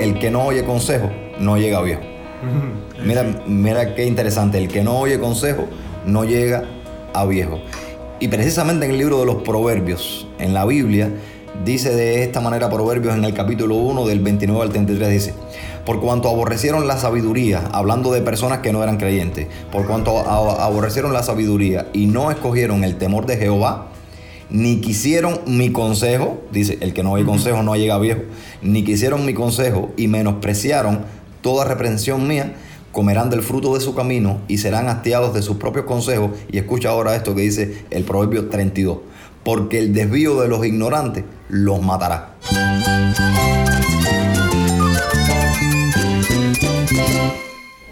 el que no oye consejo no llega a viejo. Mira, mira qué interesante, el que no oye consejo no llega a viejo. Y precisamente en el libro de los Proverbios, en la Biblia, dice de esta manera Proverbios en el capítulo 1 del 29 al 33, dice, por cuanto aborrecieron la sabiduría, hablando de personas que no eran creyentes, por cuanto aborrecieron la sabiduría y no escogieron el temor de Jehová, ni quisieron mi consejo, dice, el que no hay consejo no llega viejo, ni quisieron mi consejo y menospreciaron toda reprensión mía, comerán del fruto de su camino y serán hastiados de sus propios consejos. Y escucha ahora esto que dice el Proverbio 32, porque el desvío de los ignorantes los matará.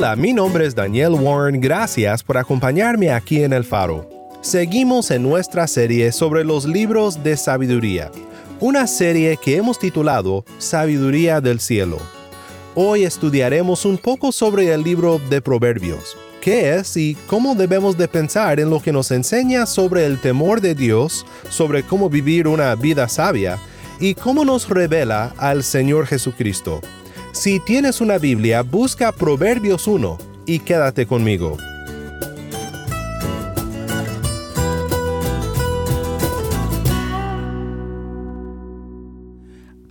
Hola, mi nombre es Daniel Warren, gracias por acompañarme aquí en El Faro. Seguimos en nuestra serie sobre los libros de sabiduría, una serie que hemos titulado Sabiduría del Cielo. Hoy estudiaremos un poco sobre el libro de Proverbios, qué es y cómo debemos de pensar en lo que nos enseña sobre el temor de Dios, sobre cómo vivir una vida sabia y cómo nos revela al Señor Jesucristo. Si tienes una Biblia, busca Proverbios 1 y quédate conmigo.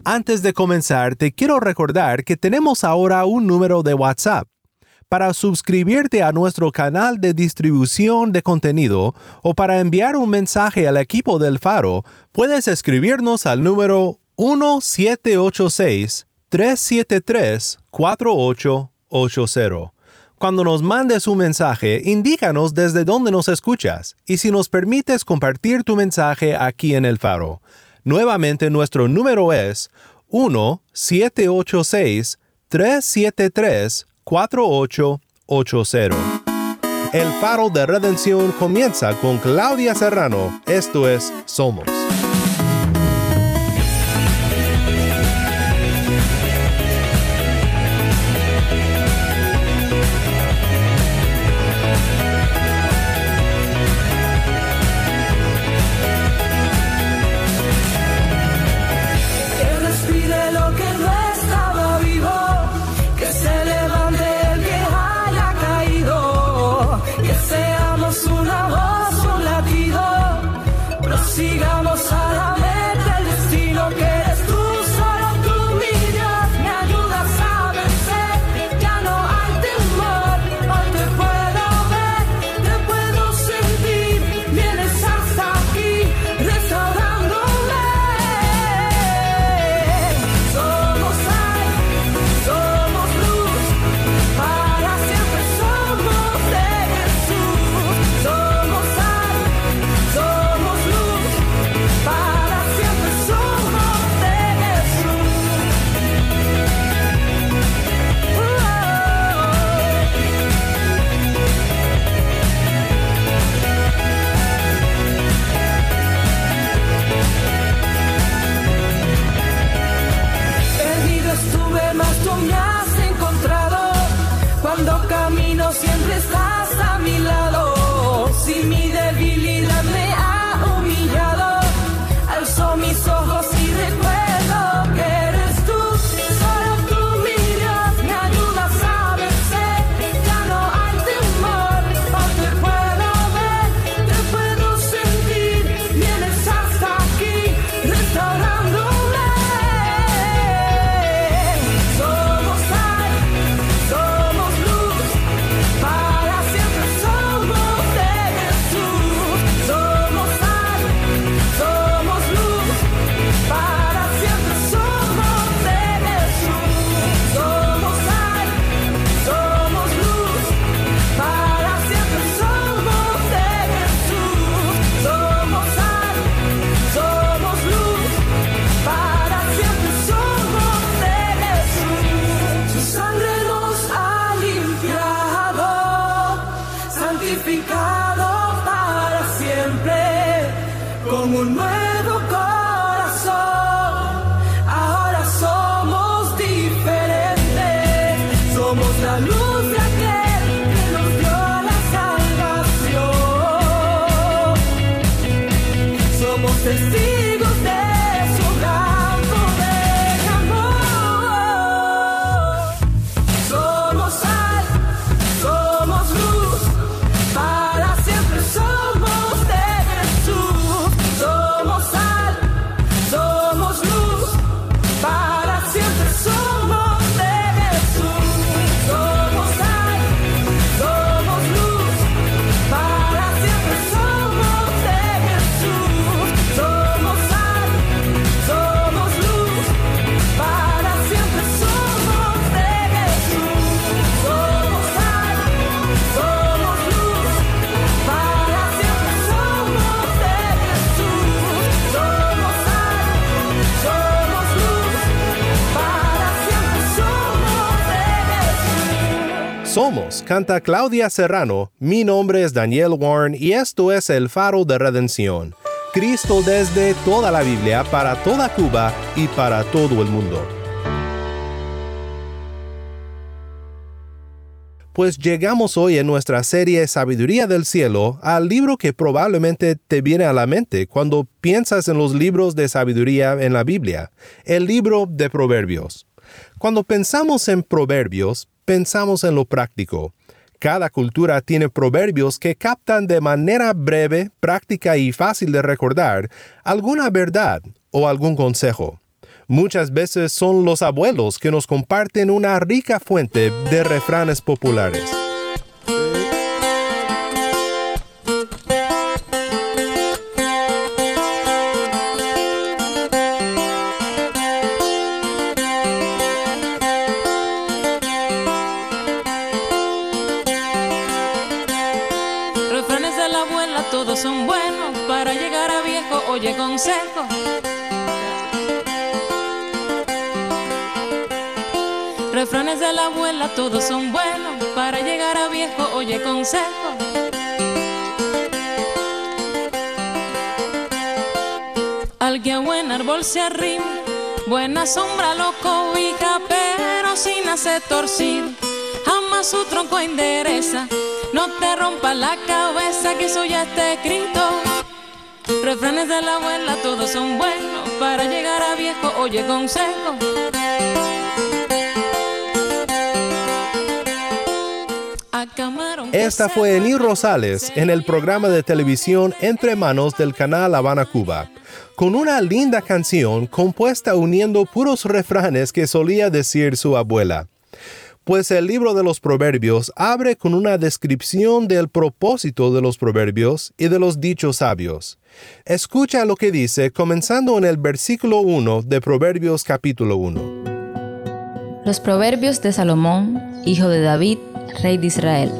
Antes de comenzar, te quiero recordar que tenemos ahora un número de WhatsApp. Para suscribirte a nuestro canal de distribución de contenido o para enviar un mensaje al equipo del Faro, puedes escribirnos al número 1786 373-4880. Cuando nos mandes un mensaje, indícanos desde dónde nos escuchas y si nos permites compartir tu mensaje aquí en el faro. Nuevamente nuestro número es 1-786-373-4880. El faro de redención comienza con Claudia Serrano. Esto es Somos. to see Somos, canta Claudia Serrano, mi nombre es Daniel Warren y esto es el faro de redención. Cristo desde toda la Biblia, para toda Cuba y para todo el mundo. Pues llegamos hoy en nuestra serie Sabiduría del Cielo al libro que probablemente te viene a la mente cuando piensas en los libros de sabiduría en la Biblia, el libro de Proverbios. Cuando pensamos en Proverbios, pensamos en lo práctico. Cada cultura tiene proverbios que captan de manera breve, práctica y fácil de recordar alguna verdad o algún consejo. Muchas veces son los abuelos que nos comparten una rica fuente de refranes populares. Oye consejo. Refranes de la abuela, todos son buenos. Para llegar a viejo, oye consejo. Al que a buen árbol se arrima, buena sombra lo cobija, pero si nace torcido, jamás su tronco endereza. No te rompas la cabeza, que eso ya está escrito. Refranes de la abuela, todos son buenos. Para llegar a viejo, oye consejo. Esta fue Eni Rosales en el programa de televisión Entre Manos del canal Habana Cuba, con una linda canción compuesta uniendo puros refranes que solía decir su abuela. Pues el libro de los proverbios abre con una descripción del propósito de los proverbios y de los dichos sabios. Escucha lo que dice comenzando en el versículo 1 de Proverbios capítulo 1. Los proverbios de Salomón, hijo de David, rey de Israel,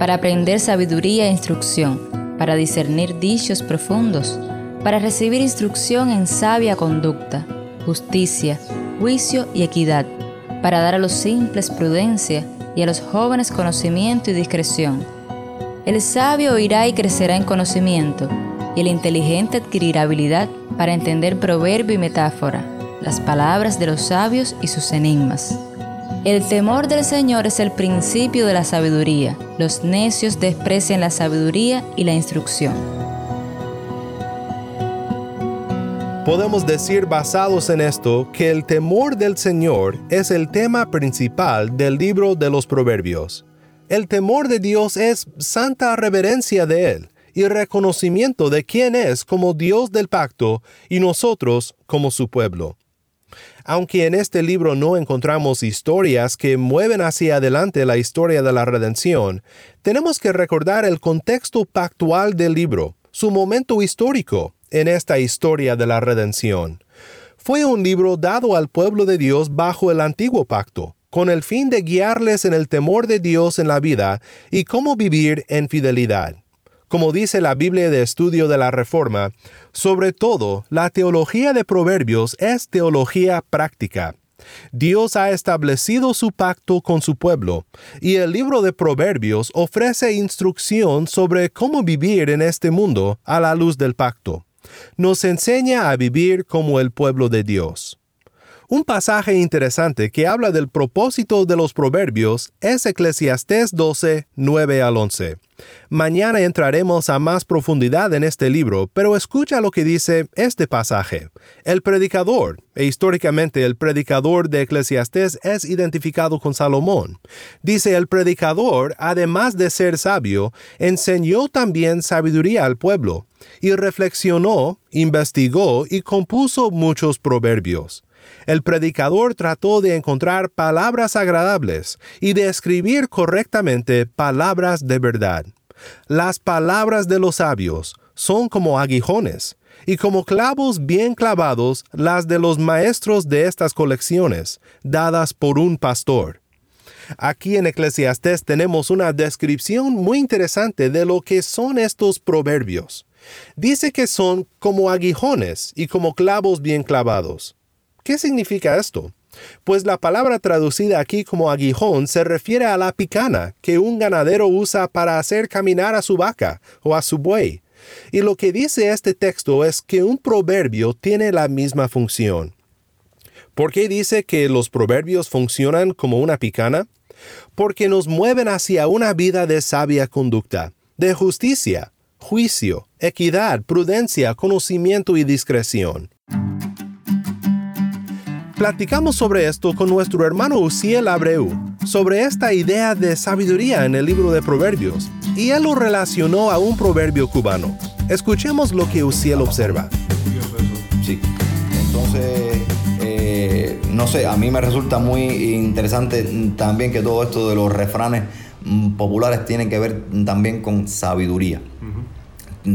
para aprender sabiduría e instrucción, para discernir dichos profundos, para recibir instrucción en sabia conducta, justicia, juicio y equidad, para dar a los simples prudencia y a los jóvenes conocimiento y discreción. El sabio oirá y crecerá en conocimiento, y el inteligente adquirirá habilidad para entender proverbio y metáfora, las palabras de los sabios y sus enigmas. El temor del Señor es el principio de la sabiduría. Los necios desprecian la sabiduría y la instrucción. Podemos decir basados en esto que el temor del Señor es el tema principal del libro de los Proverbios. El temor de Dios es santa reverencia de Él y reconocimiento de quién es como Dios del pacto y nosotros como su pueblo. Aunque en este libro no encontramos historias que mueven hacia adelante la historia de la redención, tenemos que recordar el contexto pactual del libro, su momento histórico en esta historia de la redención. Fue un libro dado al pueblo de Dios bajo el antiguo pacto, con el fin de guiarles en el temor de Dios en la vida y cómo vivir en fidelidad. Como dice la Biblia de Estudio de la Reforma, sobre todo, la teología de Proverbios es teología práctica. Dios ha establecido su pacto con su pueblo, y el libro de Proverbios ofrece instrucción sobre cómo vivir en este mundo a la luz del pacto. Nos enseña a vivir como el pueblo de Dios. Un pasaje interesante que habla del propósito de los proverbios es Eclesiastés 12, 9 al 11. Mañana entraremos a más profundidad en este libro, pero escucha lo que dice este pasaje. El predicador, e históricamente el predicador de Eclesiastés es identificado con Salomón. Dice el predicador, además de ser sabio, enseñó también sabiduría al pueblo, y reflexionó, investigó y compuso muchos proverbios. El predicador trató de encontrar palabras agradables y de escribir correctamente palabras de verdad. Las palabras de los sabios son como aguijones, y como clavos bien clavados las de los maestros de estas colecciones, dadas por un pastor. Aquí en Eclesiastés tenemos una descripción muy interesante de lo que son estos proverbios. Dice que son como aguijones y como clavos bien clavados. ¿Qué significa esto? Pues la palabra traducida aquí como aguijón se refiere a la picana que un ganadero usa para hacer caminar a su vaca o a su buey. Y lo que dice este texto es que un proverbio tiene la misma función. ¿Por qué dice que los proverbios funcionan como una picana? Porque nos mueven hacia una vida de sabia conducta, de justicia, juicio, equidad, prudencia, conocimiento y discreción. Platicamos sobre esto con nuestro hermano Uciel Abreu, sobre esta idea de sabiduría en el libro de Proverbios, y él lo relacionó a un proverbio cubano. Escuchemos lo que Uciel observa. Sí, entonces, eh, no sé, a mí me resulta muy interesante también que todo esto de los refranes mm, populares tiene que ver también con sabiduría.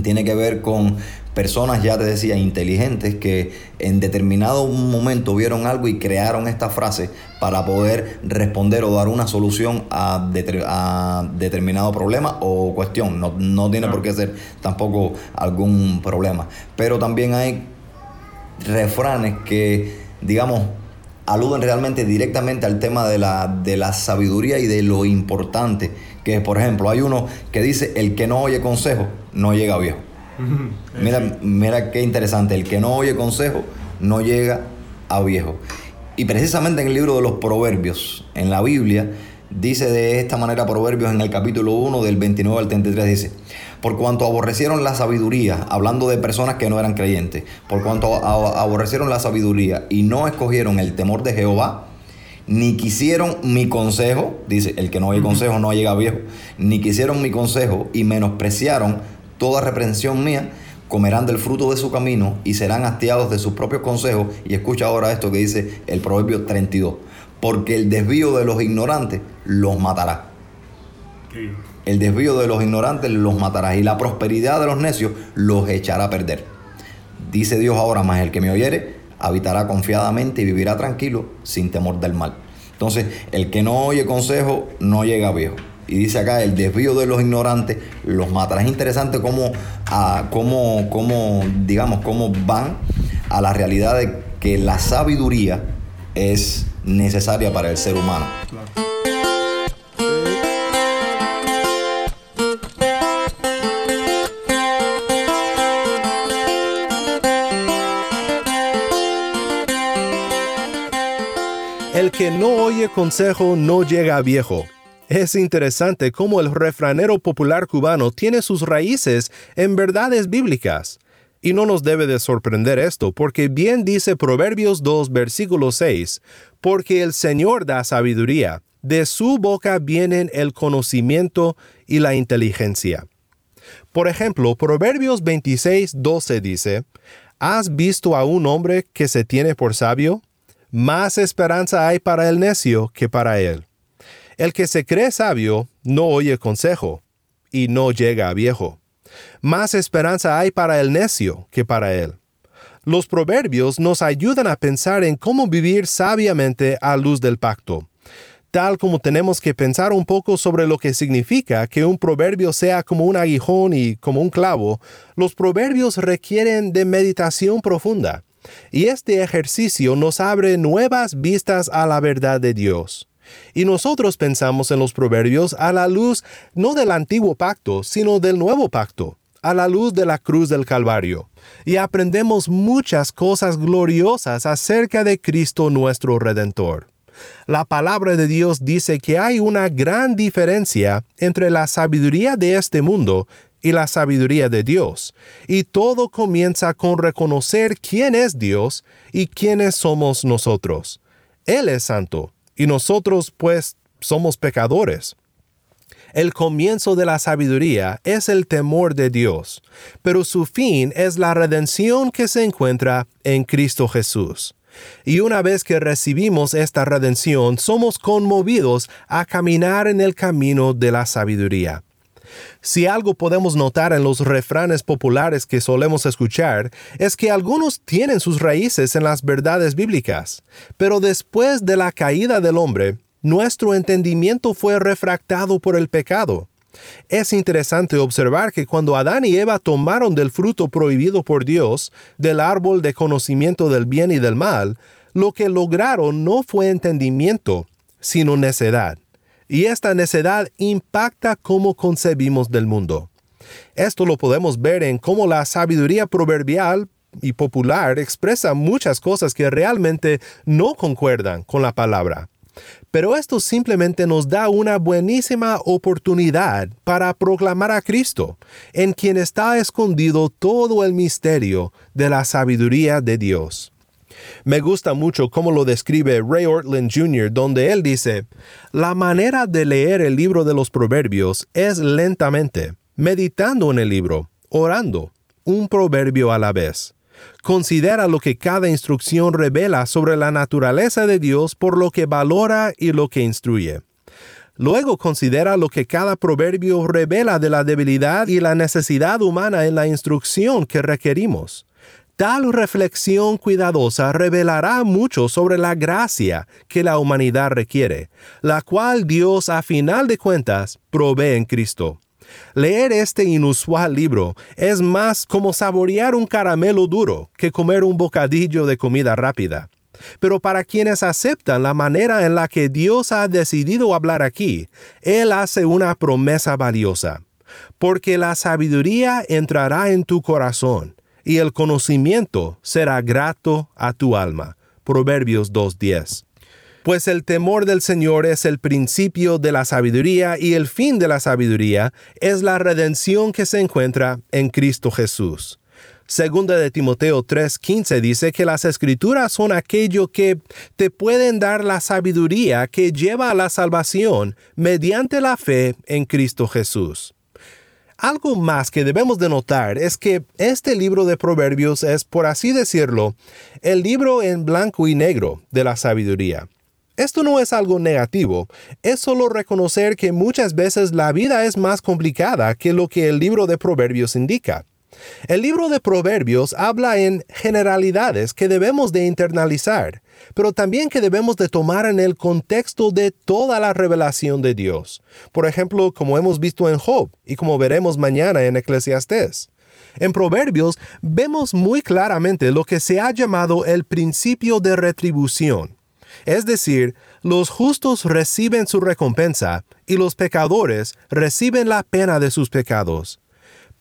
Tiene que ver con personas, ya te decía, inteligentes que en determinado momento vieron algo y crearon esta frase para poder responder o dar una solución a, determinado problema o cuestión. No, tiene por qué ser tampoco algún problema. Pero también hay refranes que, digamos, aluden realmente directamente al tema de la, de la sabiduría y de lo importante que es, por ejemplo, hay uno que dice, el que no oye consejo no llega viejo. Mira, mira qué interesante, el que no oye consejo no llega a viejo. Y precisamente en el libro de los Proverbios, en la Biblia, dice de esta manera Proverbios en el capítulo 1 del 29 al 33, dice, por cuanto aborrecieron la sabiduría, hablando de personas que no eran creyentes, por cuanto aborrecieron la sabiduría y no escogieron el temor de Jehová, ni quisieron mi consejo, dice, el que no oye consejo no llega viejo, ni quisieron mi consejo y menospreciaron toda reprensión mía, comerán del fruto de su camino y serán hastiados de sus propios consejos. Y escucha ahora esto que dice el Proverbio 32. Porque el desvío de los ignorantes los matará. El desvío de los ignorantes los matará y la prosperidad de los necios los echará a perder. Dice Dios ahora, más el que me oyere, habitará confiadamente y vivirá tranquilo sin temor del mal. Entonces, el que no oye consejo no llega viejo y dice acá, el desvío de los ignorantes los matará. Es interesante cómo, ah, cómo, cómo, digamos, cómo van a la realidad de que la sabiduría es necesaria para el ser humano. El que no oye consejo no llega viejo. Es interesante cómo el refranero popular cubano tiene sus raíces en verdades bíblicas. Y no nos debe de sorprender esto, porque bien dice Proverbios 2, versículo 6, porque el Señor da sabiduría, de su boca vienen el conocimiento y la inteligencia. Por ejemplo, Proverbios 26, 12 dice, ¿Has visto a un hombre que se tiene por sabio? Más esperanza hay para el necio que para él. El que se cree sabio no oye consejo y no llega a viejo. Más esperanza hay para el necio que para él. Los proverbios nos ayudan a pensar en cómo vivir sabiamente a luz del pacto, tal como tenemos que pensar un poco sobre lo que significa que un proverbio sea como un aguijón y como un clavo, los proverbios requieren de meditación profunda, y este ejercicio nos abre nuevas vistas a la verdad de Dios. Y nosotros pensamos en los proverbios a la luz no del antiguo pacto, sino del nuevo pacto, a la luz de la cruz del Calvario. Y aprendemos muchas cosas gloriosas acerca de Cristo nuestro Redentor. La palabra de Dios dice que hay una gran diferencia entre la sabiduría de este mundo y la sabiduría de Dios, y todo comienza con reconocer quién es Dios y quiénes somos nosotros. Él es santo, y nosotros pues somos pecadores. El comienzo de la sabiduría es el temor de Dios, pero su fin es la redención que se encuentra en Cristo Jesús. Y una vez que recibimos esta redención, somos conmovidos a caminar en el camino de la sabiduría. Si algo podemos notar en los refranes populares que solemos escuchar, es que algunos tienen sus raíces en las verdades bíblicas, pero después de la caída del hombre, nuestro entendimiento fue refractado por el pecado. Es interesante observar que cuando Adán y Eva tomaron del fruto prohibido por Dios, del árbol de conocimiento del bien y del mal, lo que lograron no fue entendimiento, sino necedad. Y esta necedad impacta cómo concebimos del mundo. Esto lo podemos ver en cómo la sabiduría proverbial y popular expresa muchas cosas que realmente no concuerdan con la palabra. Pero esto simplemente nos da una buenísima oportunidad para proclamar a Cristo, en quien está escondido todo el misterio de la sabiduría de Dios. Me gusta mucho cómo lo describe Ray Ortland Jr., donde él dice, La manera de leer el libro de los proverbios es lentamente, meditando en el libro, orando, un proverbio a la vez. Considera lo que cada instrucción revela sobre la naturaleza de Dios por lo que valora y lo que instruye. Luego considera lo que cada proverbio revela de la debilidad y la necesidad humana en la instrucción que requerimos. Tal reflexión cuidadosa revelará mucho sobre la gracia que la humanidad requiere, la cual Dios a final de cuentas provee en Cristo. Leer este inusual libro es más como saborear un caramelo duro que comer un bocadillo de comida rápida. Pero para quienes aceptan la manera en la que Dios ha decidido hablar aquí, Él hace una promesa valiosa. Porque la sabiduría entrará en tu corazón y el conocimiento será grato a tu alma. Proverbios 2.10 pues el temor del Señor es el principio de la sabiduría y el fin de la sabiduría es la redención que se encuentra en Cristo Jesús. Segunda de Timoteo 3:15 dice que las escrituras son aquello que te pueden dar la sabiduría que lleva a la salvación mediante la fe en Cristo Jesús. Algo más que debemos de notar es que este libro de Proverbios es, por así decirlo, el libro en blanco y negro de la sabiduría. Esto no es algo negativo, es solo reconocer que muchas veces la vida es más complicada que lo que el libro de Proverbios indica. El libro de Proverbios habla en generalidades que debemos de internalizar, pero también que debemos de tomar en el contexto de toda la revelación de Dios. Por ejemplo, como hemos visto en Job y como veremos mañana en Eclesiastés. En Proverbios vemos muy claramente lo que se ha llamado el principio de retribución. Es decir, los justos reciben su recompensa y los pecadores reciben la pena de sus pecados.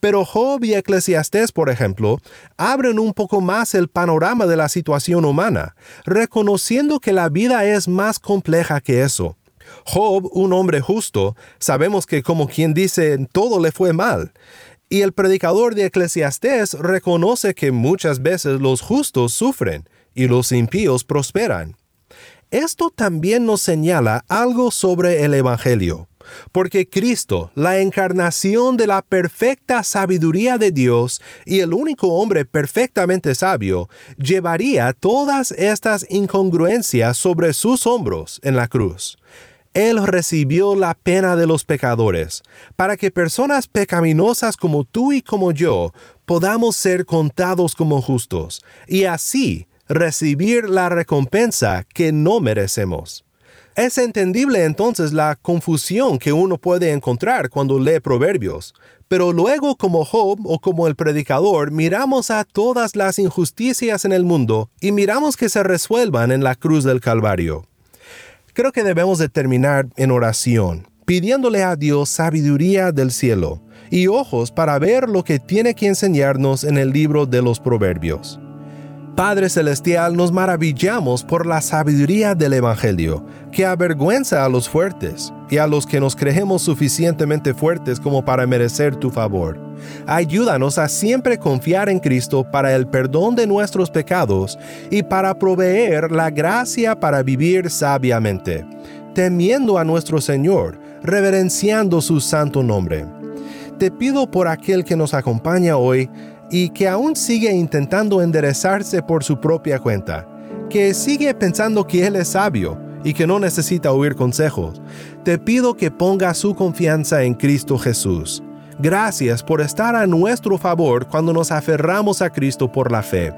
Pero Job y Eclesiastés, por ejemplo, abren un poco más el panorama de la situación humana, reconociendo que la vida es más compleja que eso. Job, un hombre justo, sabemos que como quien dice, todo le fue mal. Y el predicador de Eclesiastés reconoce que muchas veces los justos sufren y los impíos prosperan. Esto también nos señala algo sobre el Evangelio, porque Cristo, la encarnación de la perfecta sabiduría de Dios y el único hombre perfectamente sabio, llevaría todas estas incongruencias sobre sus hombros en la cruz. Él recibió la pena de los pecadores, para que personas pecaminosas como tú y como yo podamos ser contados como justos, y así recibir la recompensa que no merecemos. Es entendible entonces la confusión que uno puede encontrar cuando lee proverbios, pero luego como Job o como el predicador miramos a todas las injusticias en el mundo y miramos que se resuelvan en la cruz del Calvario. Creo que debemos de terminar en oración, pidiéndole a Dios sabiduría del cielo y ojos para ver lo que tiene que enseñarnos en el libro de los proverbios. Padre Celestial, nos maravillamos por la sabiduría del Evangelio, que avergüenza a los fuertes y a los que nos creemos suficientemente fuertes como para merecer tu favor. Ayúdanos a siempre confiar en Cristo para el perdón de nuestros pecados y para proveer la gracia para vivir sabiamente, temiendo a nuestro Señor, reverenciando su santo nombre. Te pido por aquel que nos acompaña hoy, y que aún sigue intentando enderezarse por su propia cuenta, que sigue pensando que Él es sabio y que no necesita oír consejos, te pido que ponga su confianza en Cristo Jesús. Gracias por estar a nuestro favor cuando nos aferramos a Cristo por la fe.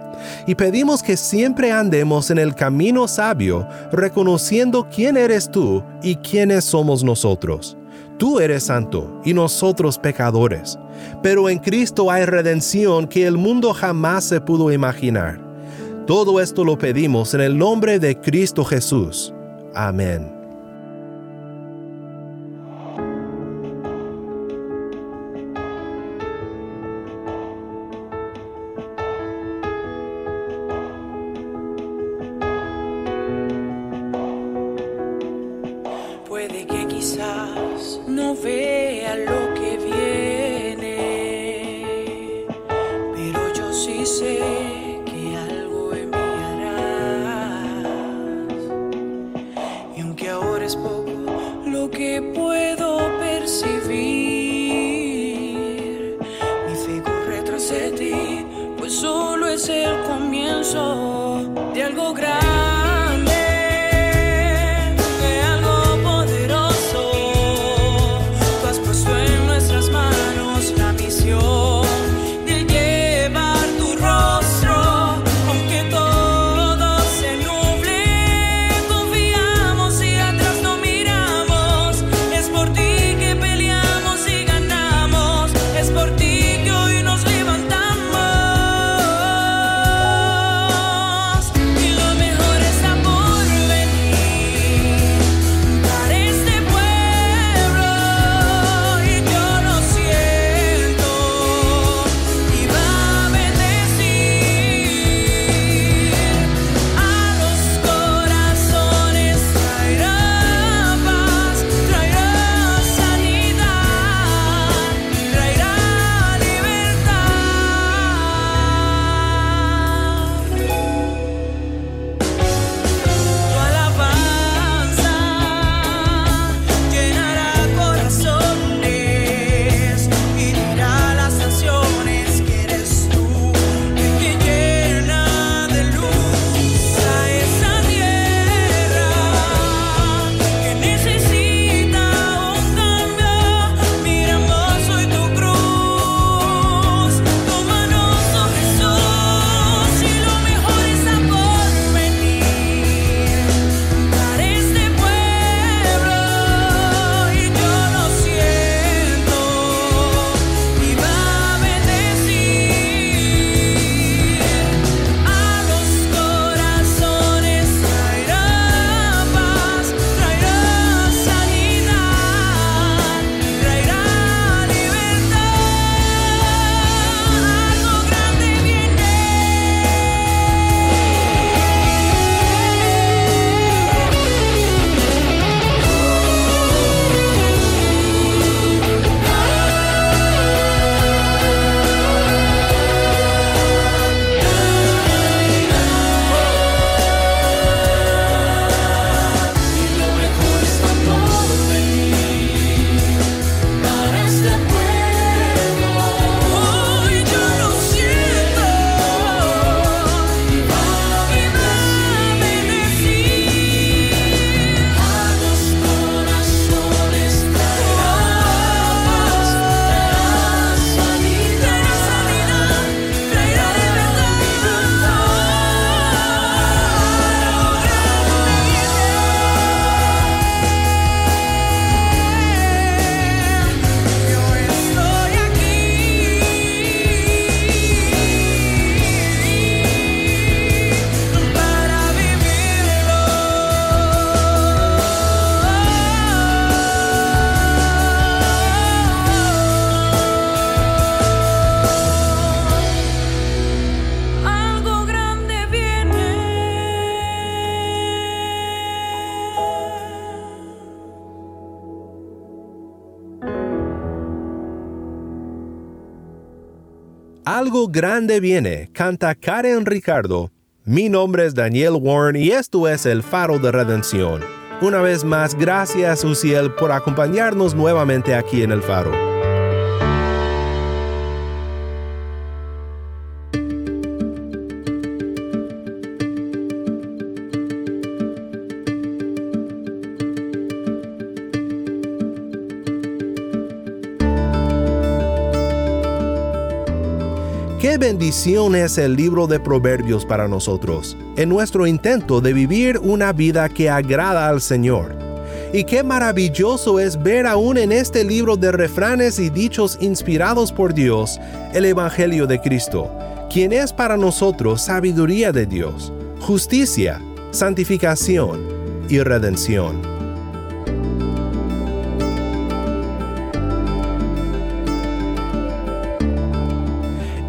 Y pedimos que siempre andemos en el camino sabio, reconociendo quién eres tú y quiénes somos nosotros. Tú eres santo y nosotros pecadores, pero en Cristo hay redención que el mundo jamás se pudo imaginar. Todo esto lo pedimos en el nombre de Cristo Jesús. Amén. whisper Algo grande viene, canta Karen Ricardo. Mi nombre es Daniel Warren y esto es El Faro de Redención. Una vez más, gracias Uciel por acompañarnos nuevamente aquí en El Faro. es el libro de Proverbios para nosotros, en nuestro intento de vivir una vida que agrada al Señor. Y qué maravilloso es ver aún en este libro de refranes y dichos inspirados por Dios el Evangelio de Cristo, quien es para nosotros sabiduría de Dios, justicia, santificación y redención.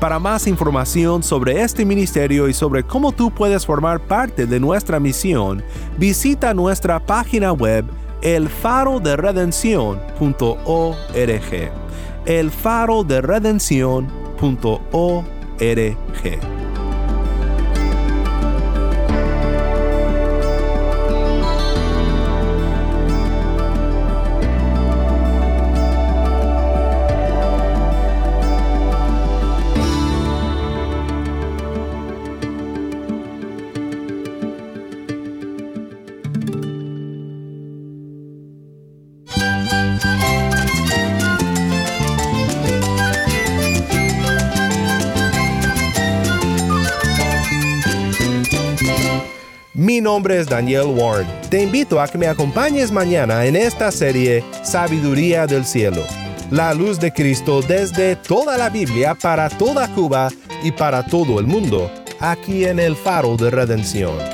Para más información sobre este ministerio y sobre cómo tú puedes formar parte de nuestra misión, visita nuestra página web elfaroderedención.org. elfaroderedención.org. nombre es Daniel Warren. Te invito a que me acompañes mañana en esta serie Sabiduría del Cielo. La luz de Cristo desde toda la Biblia para toda Cuba y para todo el mundo, aquí en el Faro de Redención.